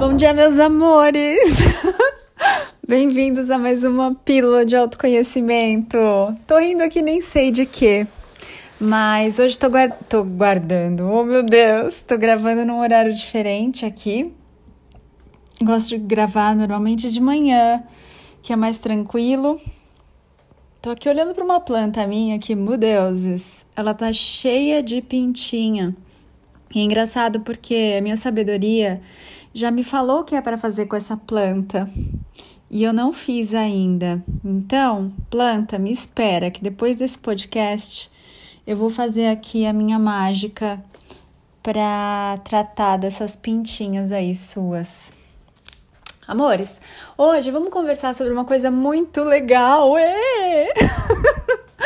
Bom dia, meus amores! Bem-vindos a mais uma pílula de autoconhecimento. Tô rindo aqui, nem sei de quê, mas hoje tô, guard tô guardando. Oh, meu Deus! Tô gravando num horário diferente aqui. Gosto de gravar normalmente de manhã, que é mais tranquilo. Tô aqui olhando para uma planta minha que, meu deuses, ela tá cheia de pintinha. E é engraçado porque a minha sabedoria já me falou o que é para fazer com essa planta e eu não fiz ainda. Então, planta, me espera que depois desse podcast eu vou fazer aqui a minha mágica para tratar dessas pintinhas aí suas. Amores, hoje vamos conversar sobre uma coisa muito legal.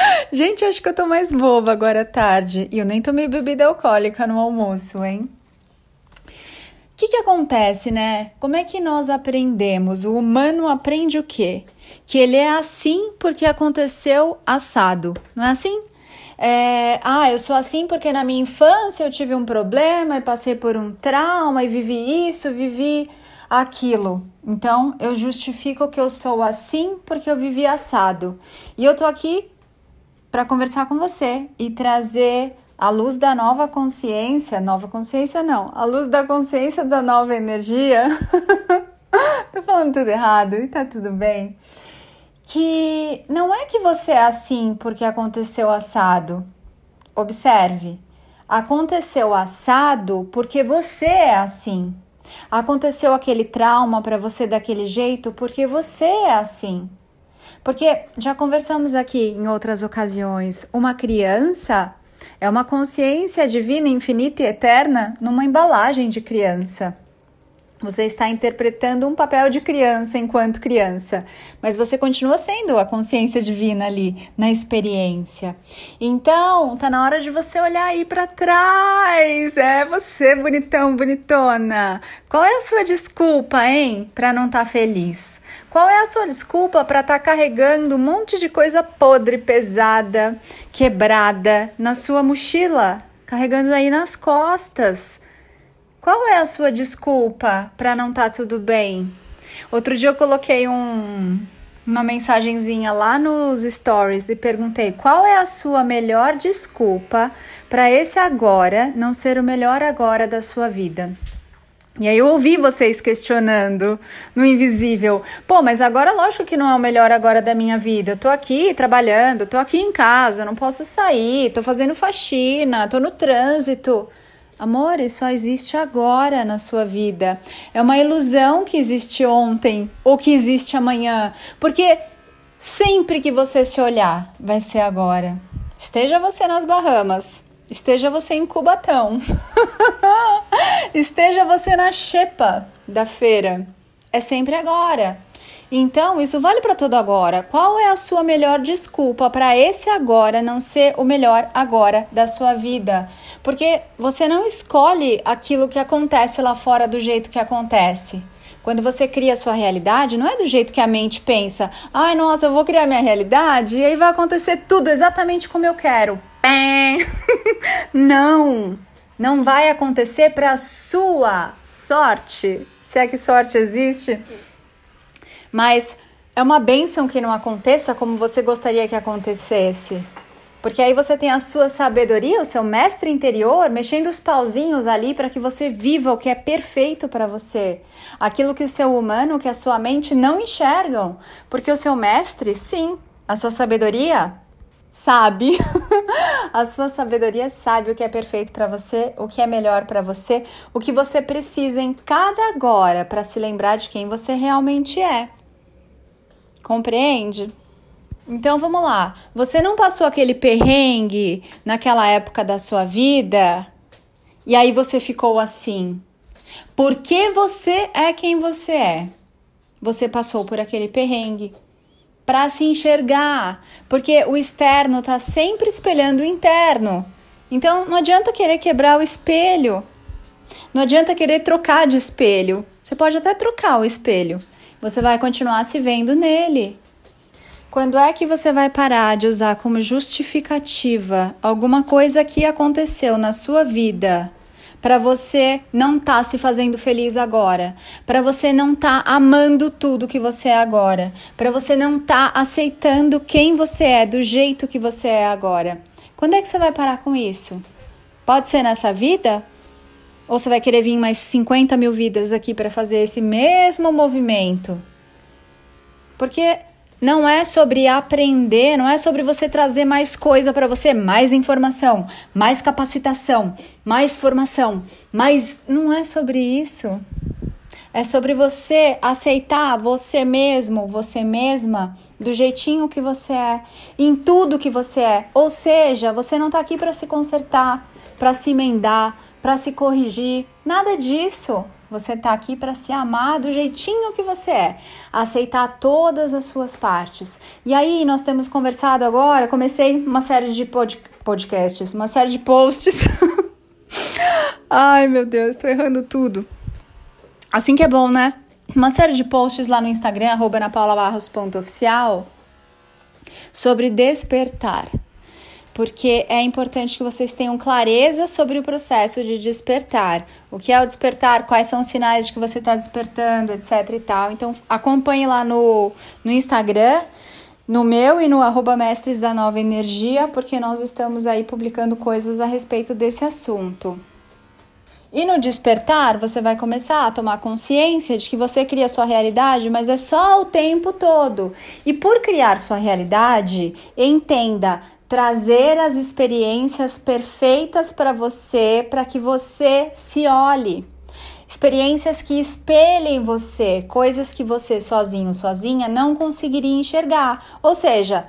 Gente, acho que eu tô mais boba agora à tarde e eu nem tomei bebida alcoólica no almoço, hein? O que, que acontece, né? Como é que nós aprendemos? O humano aprende o quê? Que ele é assim porque aconteceu assado, não é assim? É, ah, eu sou assim porque na minha infância eu tive um problema e passei por um trauma e vivi isso, vivi aquilo. Então eu justifico que eu sou assim porque eu vivi assado. E eu tô aqui para conversar com você e trazer a luz da nova consciência, nova consciência não, a luz da consciência da nova energia. Tô falando tudo errado e tá tudo bem. Que não é que você é assim porque aconteceu assado. Observe, aconteceu assado porque você é assim. Aconteceu aquele trauma para você daquele jeito porque você é assim. Porque já conversamos aqui em outras ocasiões, uma criança é uma consciência divina, infinita e eterna numa embalagem de criança. Você está interpretando um papel de criança enquanto criança, mas você continua sendo a consciência divina ali na experiência. Então, tá na hora de você olhar aí para trás. É você, bonitão, bonitona. Qual é a sua desculpa, hein, para não estar tá feliz? Qual é a sua desculpa para estar tá carregando um monte de coisa podre, pesada, quebrada na sua mochila, carregando aí nas costas? Qual é a sua desculpa para não estar tá tudo bem? Outro dia eu coloquei um, uma mensagenzinha lá nos stories e perguntei qual é a sua melhor desculpa para esse agora não ser o melhor agora da sua vida. E aí eu ouvi vocês questionando no invisível. Pô, mas agora lógico que não é o melhor agora da minha vida. Eu tô aqui trabalhando, tô aqui em casa, não posso sair, tô fazendo faxina, tô no trânsito. Amor, isso só existe agora na sua vida. É uma ilusão que existe ontem ou que existe amanhã, porque sempre que você se olhar, vai ser agora. Esteja você nas Bahamas, esteja você em Cubatão, esteja você na Xepa da feira, é sempre agora. Então, isso vale para todo agora. Qual é a sua melhor desculpa para esse agora não ser o melhor agora da sua vida? Porque você não escolhe aquilo que acontece lá fora do jeito que acontece. Quando você cria a sua realidade, não é do jeito que a mente pensa. Ai, nossa, eu vou criar minha realidade e aí vai acontecer tudo exatamente como eu quero. não, não vai acontecer para sua sorte. Se é que sorte existe mas é uma benção que não aconteça como você gostaria que acontecesse. Porque aí você tem a sua sabedoria, o seu mestre interior, mexendo os pauzinhos ali para que você viva o que é perfeito para você. Aquilo que o seu humano, que a sua mente não enxergam. Porque o seu mestre, sim, a sua sabedoria sabe. a sua sabedoria sabe o que é perfeito para você, o que é melhor para você, o que você precisa em cada agora para se lembrar de quem você realmente é. Compreende? Então vamos lá. Você não passou aquele perrengue naquela época da sua vida e aí você ficou assim. Porque você é quem você é. Você passou por aquele perrengue para se enxergar, porque o externo está sempre espelhando o interno. Então não adianta querer quebrar o espelho. Não adianta querer trocar de espelho. Você pode até trocar o espelho, você vai continuar se vendo nele. Quando é que você vai parar de usar como justificativa alguma coisa que aconteceu na sua vida para você não estar tá se fazendo feliz agora, para você não estar tá amando tudo que você é agora, para você não estar tá aceitando quem você é do jeito que você é agora. Quando é que você vai parar com isso? Pode ser nessa vida? Ou você vai querer vir mais 50 mil vidas aqui para fazer esse mesmo movimento? Porque não é sobre aprender, não é sobre você trazer mais coisa para você, mais informação, mais capacitação, mais formação, mas não é sobre isso. É sobre você aceitar você mesmo, você mesma, do jeitinho que você é, em tudo que você é. Ou seja, você não está aqui para se consertar, para se emendar, para se corrigir, nada disso. Você está aqui para se amar do jeitinho que você é, aceitar todas as suas partes. E aí, nós temos conversado agora. Comecei uma série de pod podcasts, uma série de posts. Ai, meu Deus, estou errando tudo. Assim que é bom, né? Uma série de posts lá no Instagram, arroba napaulabarros.oficial, sobre despertar porque é importante que vocês tenham clareza sobre o processo de despertar. O que é o despertar, quais são os sinais de que você está despertando, etc e tal. Então, acompanhe lá no, no Instagram, no meu e no arroba mestres da nova energia, porque nós estamos aí publicando coisas a respeito desse assunto. E no despertar, você vai começar a tomar consciência de que você cria sua realidade, mas é só o tempo todo. E por criar sua realidade, entenda, trazer as experiências perfeitas para você, para que você se olhe. Experiências que espelhem você, coisas que você sozinho, sozinha não conseguiria enxergar. Ou seja,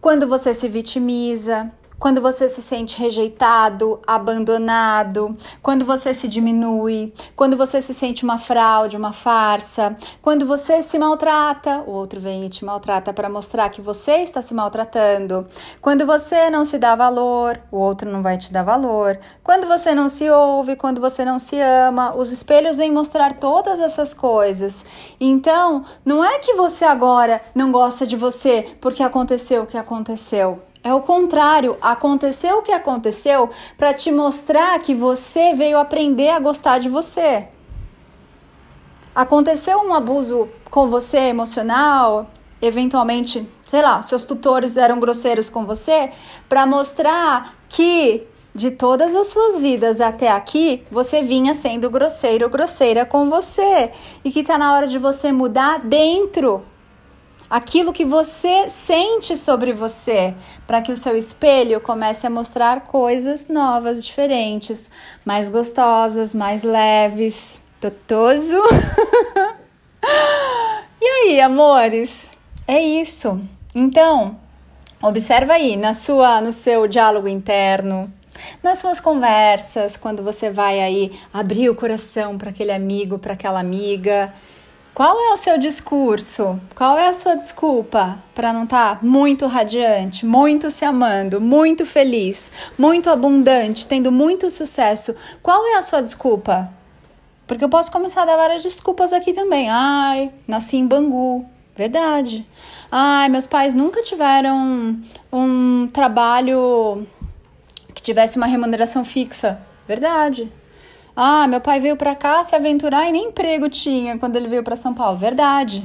quando você se vitimiza, quando você se sente rejeitado, abandonado, quando você se diminui, quando você se sente uma fraude, uma farsa, quando você se maltrata, o outro vem e te maltrata para mostrar que você está se maltratando, quando você não se dá valor, o outro não vai te dar valor, quando você não se ouve, quando você não se ama, os espelhos vêm mostrar todas essas coisas. Então, não é que você agora não gosta de você porque aconteceu o que aconteceu. É o contrário, aconteceu o que aconteceu para te mostrar que você veio aprender a gostar de você. Aconteceu um abuso com você emocional, eventualmente, sei lá, seus tutores eram grosseiros com você, para mostrar que de todas as suas vidas até aqui, você vinha sendo grosseiro grosseira com você. E que está na hora de você mudar dentro aquilo que você sente sobre você, para que o seu espelho comece a mostrar coisas novas, diferentes, mais gostosas, mais leves. Totoso? e aí, amores? É isso. Então, observa aí na sua no seu diálogo interno, nas suas conversas, quando você vai aí abrir o coração para aquele amigo, para aquela amiga, qual é o seu discurso? Qual é a sua desculpa para não estar tá muito radiante, muito se amando, muito feliz, muito abundante, tendo muito sucesso? Qual é a sua desculpa? Porque eu posso começar a dar várias desculpas aqui também. Ai, nasci em Bangu. Verdade. Ai, meus pais nunca tiveram um trabalho que tivesse uma remuneração fixa. Verdade. Ah, meu pai veio para cá se aventurar e nem emprego tinha quando ele veio para São Paulo. Verdade.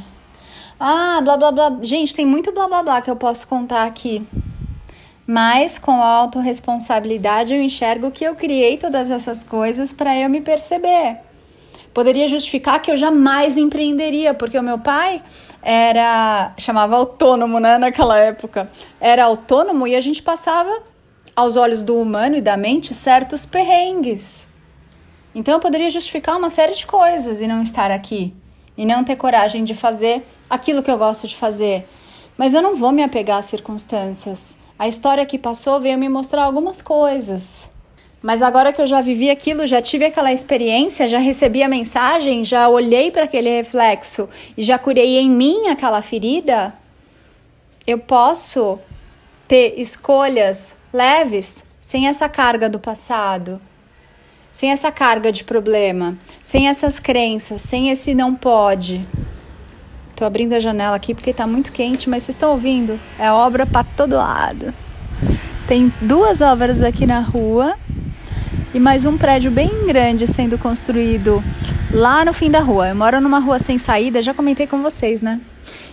Ah, blá blá blá. Gente, tem muito blá blá blá que eu posso contar aqui. Mas com a autorresponsabilidade eu enxergo que eu criei todas essas coisas para eu me perceber. Poderia justificar que eu jamais empreenderia, porque o meu pai era chamava autônomo, né, naquela época. Era autônomo e a gente passava aos olhos do humano e da mente certos perrengues. Então eu poderia justificar uma série de coisas e não estar aqui e não ter coragem de fazer aquilo que eu gosto de fazer. Mas eu não vou me apegar às circunstâncias. A história que passou veio me mostrar algumas coisas. Mas agora que eu já vivi aquilo, já tive aquela experiência, já recebi a mensagem, já olhei para aquele reflexo e já curei em mim aquela ferida, eu posso ter escolhas leves sem essa carga do passado sem essa carga de problema, sem essas crenças, sem esse não pode. Tô abrindo a janela aqui porque tá muito quente, mas vocês estão ouvindo? É obra para todo lado. Tem duas obras aqui na rua e mais um prédio bem grande sendo construído lá no fim da rua. Eu moro numa rua sem saída, já comentei com vocês, né?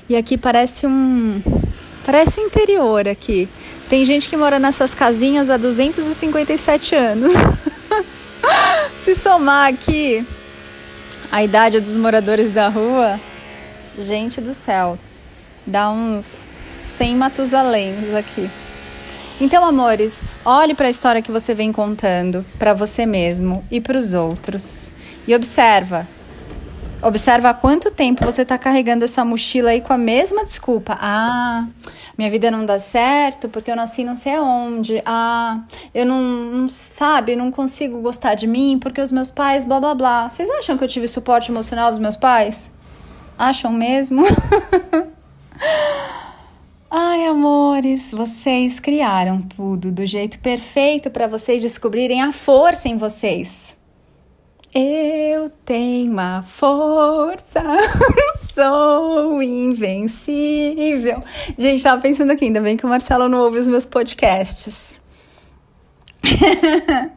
E aqui parece um parece um interior aqui. Tem gente que mora nessas casinhas há 257 anos. Se somar aqui a idade dos moradores da rua, gente do céu, dá uns 100 Matusaléns aqui. Então, amores, olhe para a história que você vem contando para você mesmo e para os outros e observa. Observa há quanto tempo você está carregando essa mochila aí com a mesma desculpa. Ah, minha vida não dá certo porque eu nasci não sei aonde. Ah, eu não, não sabe, não consigo gostar de mim porque os meus pais, blá blá blá. Vocês acham que eu tive suporte emocional dos meus pais? Acham mesmo? Ai, amores, vocês criaram tudo do jeito perfeito para vocês descobrirem a força em vocês. Eu tenho uma força, sou invencível. Gente, tava pensando aqui, ainda bem que o Marcelo não ouve os meus podcasts.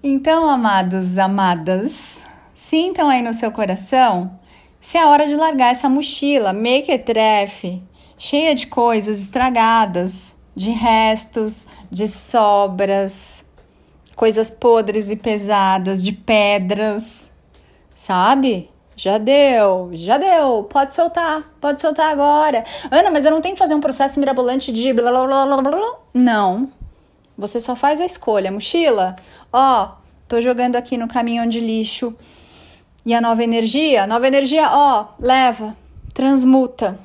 então, amados, amadas, sintam aí no seu coração se é hora de largar essa mochila mequetrefe, cheia de coisas estragadas, de restos, de sobras coisas podres e pesadas, de pedras, sabe? Já deu, já deu, pode soltar, pode soltar agora. Ana, mas eu não tenho que fazer um processo mirabolante de blá blá blá blá blá. Não. Você só faz a escolha. Mochila, ó, tô jogando aqui no caminhão de lixo. E a nova energia? Nova energia, ó, leva, transmuta.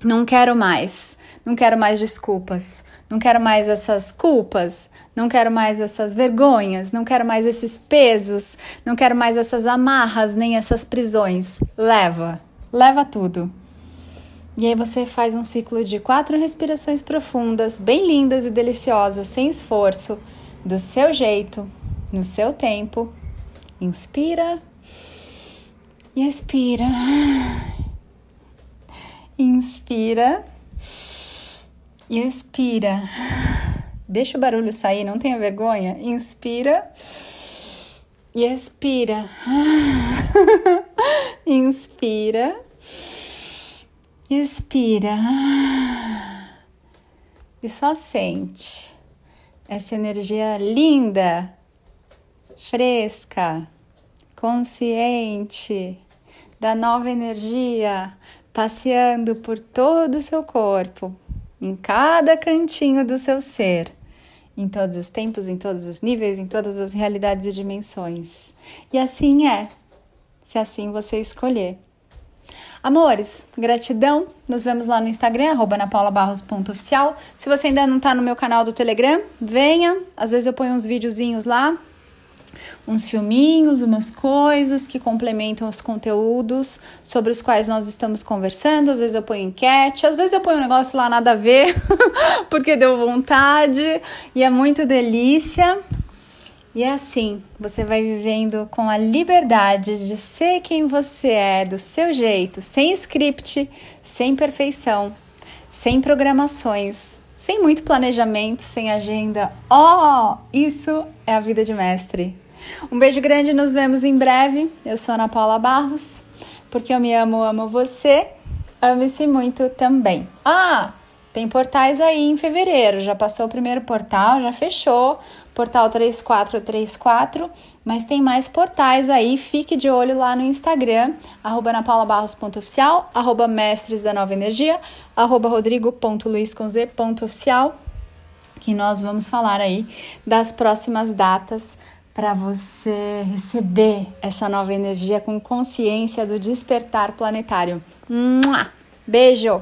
Não quero mais. Não quero mais desculpas. Não quero mais essas culpas não quero mais essas vergonhas, não quero mais esses pesos, não quero mais essas amarras, nem essas prisões. Leva, leva tudo. E aí você faz um ciclo de quatro respirações profundas, bem lindas e deliciosas, sem esforço, do seu jeito, no seu tempo. Inspira e expira. Inspira e expira. Deixa o barulho sair, não tenha vergonha. Inspira e expira. Inspira. Expira. E só sente essa energia linda, fresca, consciente da nova energia passeando por todo o seu corpo em cada cantinho do seu ser, em todos os tempos, em todos os níveis, em todas as realidades e dimensões. E assim é, se assim você escolher. Amores, gratidão. Nos vemos lá no Instagram, arroba napaulabarros.oficial. Se você ainda não está no meu canal do Telegram, venha. Às vezes eu ponho uns videozinhos lá uns filminhos, umas coisas que complementam os conteúdos sobre os quais nós estamos conversando. Às vezes eu ponho enquete, às vezes eu ponho um negócio lá nada a ver, porque deu vontade e é muito delícia. E é assim, você vai vivendo com a liberdade de ser quem você é, do seu jeito, sem script, sem perfeição, sem programações, sem muito planejamento, sem agenda. Oh, isso é a vida de mestre. Um beijo grande, nos vemos em breve. Eu sou Ana Paula Barros, porque eu me amo, amo você. Ame-se muito também. Ah, tem portais aí em fevereiro. Já passou o primeiro portal, já fechou. Portal 3434, mas tem mais portais aí. Fique de olho lá no Instagram, arroba anapaulabarros.oficial, arroba mestres da nova energia, arroba que nós vamos falar aí das próximas datas para você receber essa nova energia com consciência do despertar planetário. Beijo!